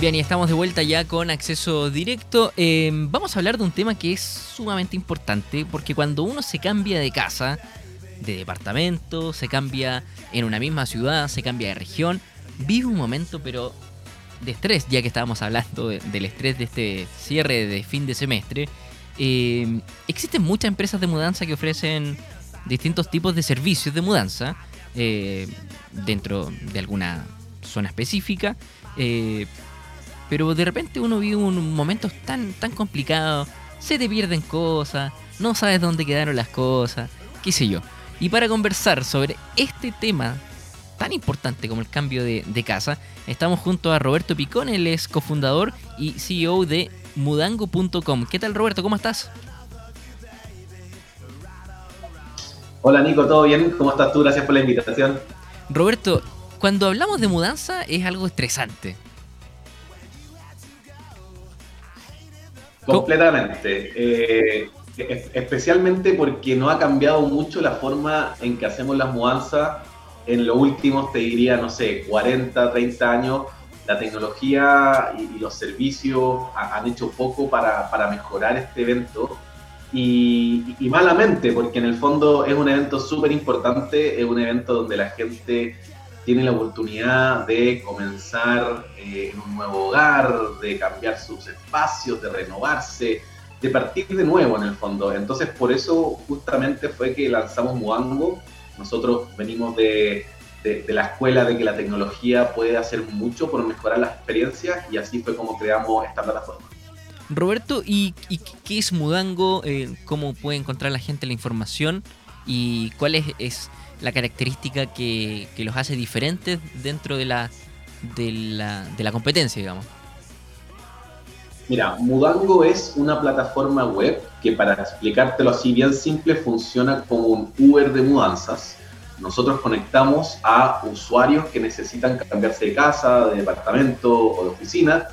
Bien, y estamos de vuelta ya con acceso directo. Eh, vamos a hablar de un tema que es sumamente importante porque cuando uno se cambia de casa, de departamento, se cambia en una misma ciudad, se cambia de región, vive un momento pero de estrés, ya que estábamos hablando del estrés de este cierre de fin de semestre. Eh, existen muchas empresas de mudanza que ofrecen distintos tipos de servicios de mudanza eh, dentro de alguna zona específica. Pero de repente uno vive un momento tan, tan complicado, se te pierden cosas, no sabes dónde quedaron las cosas, qué sé yo. Y para conversar sobre este tema tan importante como el cambio de, casa, estamos junto a Roberto Picón, él es cofundador y CEO de mudango.com. ¿Qué tal Roberto? ¿Cómo estás? Hola Nico, ¿todo bien? ¿Cómo estás tú? Gracias por la invitación. Roberto, cuando hablamos de mudanza es algo estresante. Completamente. Eh, especialmente porque no ha cambiado mucho la forma en que hacemos las mudanzas en los últimos, te diría, no sé, 40, 30 años. La tecnología y, los servicios han hecho poco para, mejorar este evento. Y, y, malamente, porque en el fondo es un evento súper importante, es un evento donde la gente tiene la oportunidad de comenzar eh, en un nuevo hogar, de cambiar sus espacios, de renovarse, de partir de nuevo en el fondo. Entonces por eso justamente fue que lanzamos Muango. Nosotros venimos de, la escuela de que la tecnología puede hacer mucho por mejorar la experiencia y así fue como creamos esta plataforma. Roberto, ¿y, qué es Mudango? Eh, ¿Cómo puede encontrar la gente la información? ¿Y cuál es la característica que, los hace diferentes dentro de la, de la, de la competencia, digamos? Mira, Mudango es una plataforma web que para explicártelo así bien simple funciona como un Uber de mudanzas. Nosotros conectamos a usuarios que necesitan cambiarse de casa, de departamento o de oficina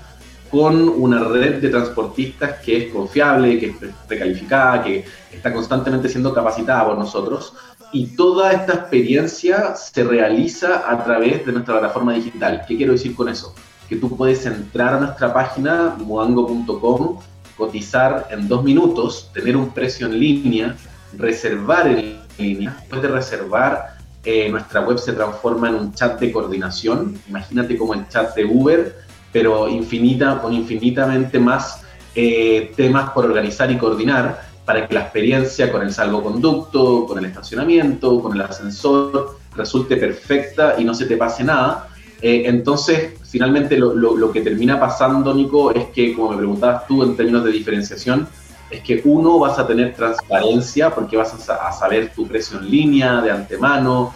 con una red de transportistas que es confiable, que es precalificada, que está constantemente siendo capacitada por nosotros y toda esta experiencia se realiza a través de nuestra plataforma digital. ¿Qué quiero decir con eso? Que tú puedes entrar a nuestra página muango.com, cotizar en dos minutos, tener un precio en línea, reservar en línea. Después de reservar, eh, nuestra web se transforma en un chat de coordinación. Imagínate como el chat de Uber, pero infinita, con infinitamente más eh, temas por organizar y coordinar para que la experiencia con el salvoconducto, con el estacionamiento, con el ascensor resulte perfecta y no se te pase nada. Eh, entonces, finalmente lo, que termina pasando, Nico, es que, como me preguntabas tú en términos de diferenciación, es que uno, vas a tener transparencia porque vas a, saber tu precio en línea de antemano.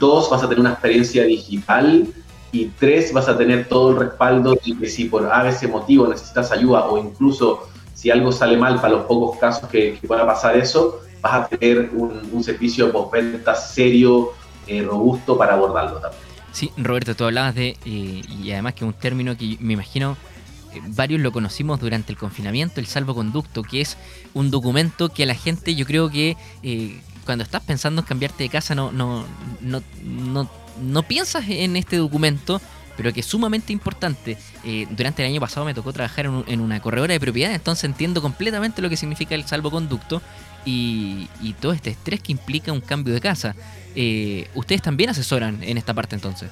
Dos, vas a tener una experiencia digital. Y tres, vas a tener todo el respaldo de que si por a ese motivo necesitas ayuda o incluso si algo sale mal para los pocos casos que, pueda pasar eso, vas a tener un, servicio de postventa serio, eh, robusto para abordarlo también. Sí, Roberto, tú hablabas de, eh, y además que un término que me imagino eh, varios lo conocimos durante el confinamiento, el salvoconducto, que es un documento que a la gente yo creo que cuando estás pensando en cambiarte de casa no, no, no, no, no piensas en este documento pero que es sumamente importante. Eh, durante el año pasado me tocó trabajar en, una corredora de propiedad, entonces entiendo completamente lo que significa el salvoconducto y, todo este estrés que implica un cambio de casa. Eh, ¿Ustedes también asesoran en esta parte entonces?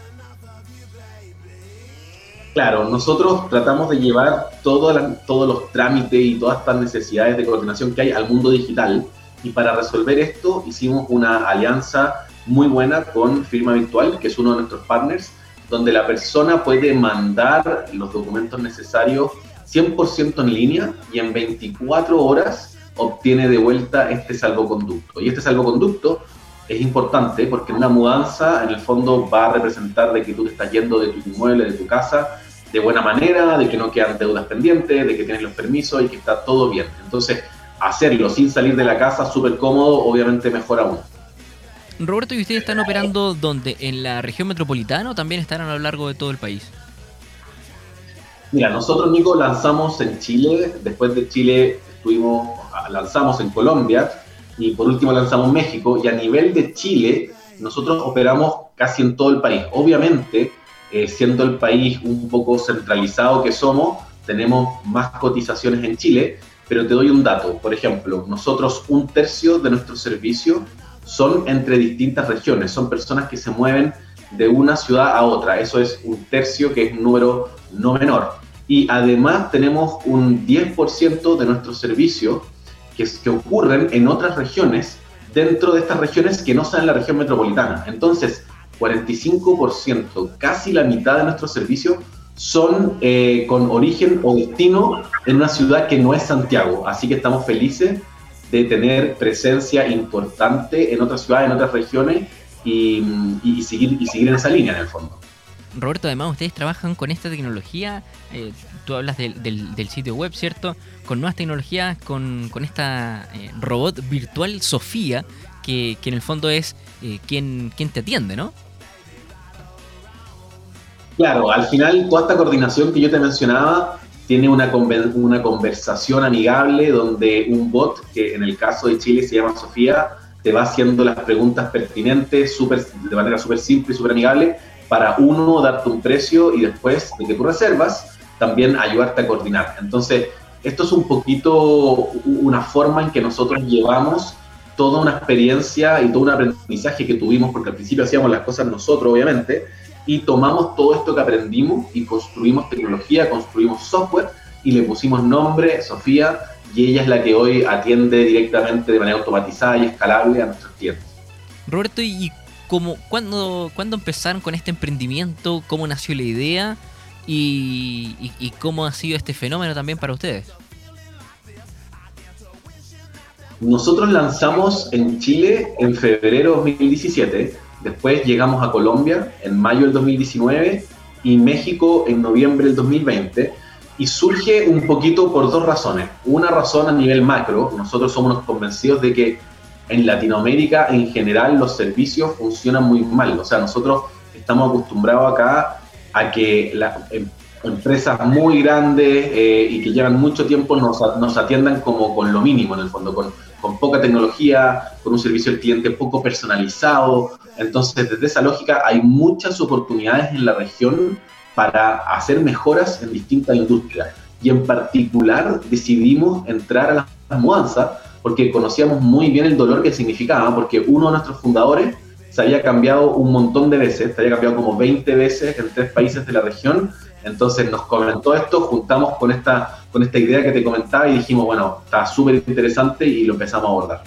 Claro, nosotros tratamos de llevar todos los trámites y todas estas necesidades de coordinación que hay al mundo digital. Y para resolver esto hicimos una alianza muy buena con Firma Virtual, que es uno de nuestros partners, donde la persona puede mandar los documentos necesarios 100% en línea y en 24 horas obtiene de vuelta este salvoconducto. Y este salvoconducto es importante porque una mudanza en el fondo va a representar de que tú te estás yendo de tu inmueble, de tu casa, de buena manera, de que no quedan deudas pendientes, de que tienes los permisos y que está todo bien. Entonces, hacerlo sin salir de la casa, súper cómodo, obviamente mejora aún. Roberto, ¿y ustedes están operando dónde? ¿En la región metropolitana o también estarán a lo largo de todo el país? Mira, nosotros, Nico, lanzamos en Chile, después de Chile estuvimos, lanzamos en Colombia y por último lanzamos México y a nivel de Chile nosotros operamos casi en todo el país. Obviamente, eh, siendo el país un poco centralizado que somos, tenemos más cotizaciones en Chile, pero te doy un dato. Por ejemplo, nosotros un tercio de nuestros servicios son entre distintas regiones, son personas que se mueven de una ciudad a otra. Eso es un tercio, que es un número no menor. Y además tenemos un 10% de nuestros servicios que, que ocurren en otras regiones, dentro de estas regiones que no en la región metropolitana. Entonces, 45%, casi la mitad de nuestros servicios son eh, con origen o destino en una ciudad que no es Santiago. Así que estamos felices de tener presencia importante en otras ciudades, en otras regiones y, seguir, y seguir en esa línea en el fondo. Roberto, además ustedes trabajan con esta tecnología, eh, tú hablas del, del, sitio web, ¿cierto? Con nuevas tecnologías, con, con esta eh, robot virtual Sofía, que, que, en el fondo es quien, quien te atiende, ¿no? Claro, al final toda esta coordinación que yo te mencionaba tiene una, una conversación amigable donde un bot, que en el caso de Chile se llama Sofía, te va haciendo las preguntas pertinentes super, de manera súper simple y súper amigable para uno darte un precio y después de que tú reservas, también ayudarte a coordinar. Entonces, esto es un poquito una forma en que nosotros llevamos toda una experiencia y todo un aprendizaje que tuvimos, porque al principio hacíamos las cosas nosotros, obviamente, y tomamos todo esto que aprendimos y construimos tecnología, construimos software y le pusimos nombre, Sofía, y ella es la que hoy atiende directamente de manera automatizada y escalable a nuestros clientes. Roberto, ¿y cómo, cuándo, cuándo empezaron con este emprendimiento? ¿Cómo nació la idea? Y, y, cómo ha sido este fenómeno también para ustedes? Nosotros lanzamos en Chile en febrero de 2017 Después llegamos a Colombia en mayo del 2019 y México en noviembre del 2020. Y surge un poquito por dos razones. Una razón a nivel macro, nosotros somos convencidos de que en Latinoamérica en general los servicios funcionan muy mal. O sea, nosotros estamos acostumbrados acá a que las em, empresas muy grandes eh, y que llevan mucho tiempo nos, nos, atiendan como con lo mínimo en el fondo, con, con poca tecnología, con un servicio al cliente poco personalizado, entonces, desde esa lógica hay muchas oportunidades en la región para hacer mejoras en distintas industrias. Y en particular decidimos entrar a las mudanzas porque conocíamos muy bien el dolor que significaba, porque uno de nuestros fundadores se había cambiado un montón de veces, se había cambiado como 20 veces en tres países de la región, entonces nos comentó esto, juntamos con esta, con esta idea que te comentaba y dijimos, bueno, está súper interesante y lo empezamos a abordar.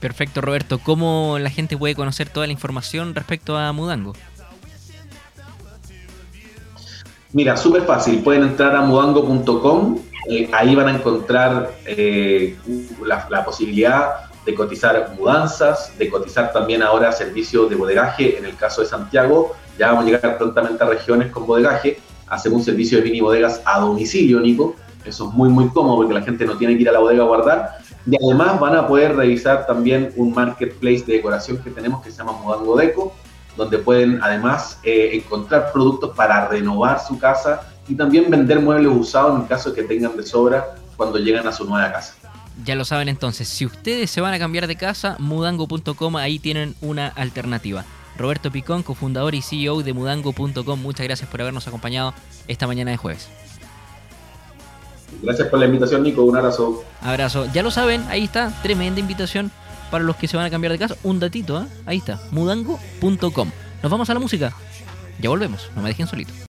Perfecto, Roberto. ¿Cómo la gente puede conocer toda la información respecto a Mudango? Mira, súper fácil. Pueden entrar a mudango.com. Eh, ahí van a encontrar eh, la, posibilidad de cotizar mudanzas, de cotizar también ahora servicios de bodegaje. En el caso de Santiago, ya vamos a llegar prontamente a regiones con bodegaje. Hacemos un servicio de mini bodegas a domicilio, Nico. Eso es muy, muy cómodo porque la gente no tiene que ir a la bodega a guardar, y además van a poder revisar también un marketplace de decoración que tenemos que se llama Mudango Deco, donde pueden además eh, encontrar productos para renovar su casa y también vender muebles usados en caso de que tengan de sobra cuando llegan a su nueva casa. Ya lo saben entonces, si ustedes se van a cambiar de casa, mudango.com, ahí tienen una alternativa. Roberto Picón, cofundador y CEO de mudango.com, muchas gracias por habernos acompañado esta mañana de jueves. Gracias por la invitación, Nico. Un abrazo. Abrazo. Ya lo saben, ahí está. Tremenda invitación para los que se van a cambiar de casa. Un datito, ¿eh? Ahí está. Mudango.com. Nos vamos a la música. Ya volvemos. No me dejen solito.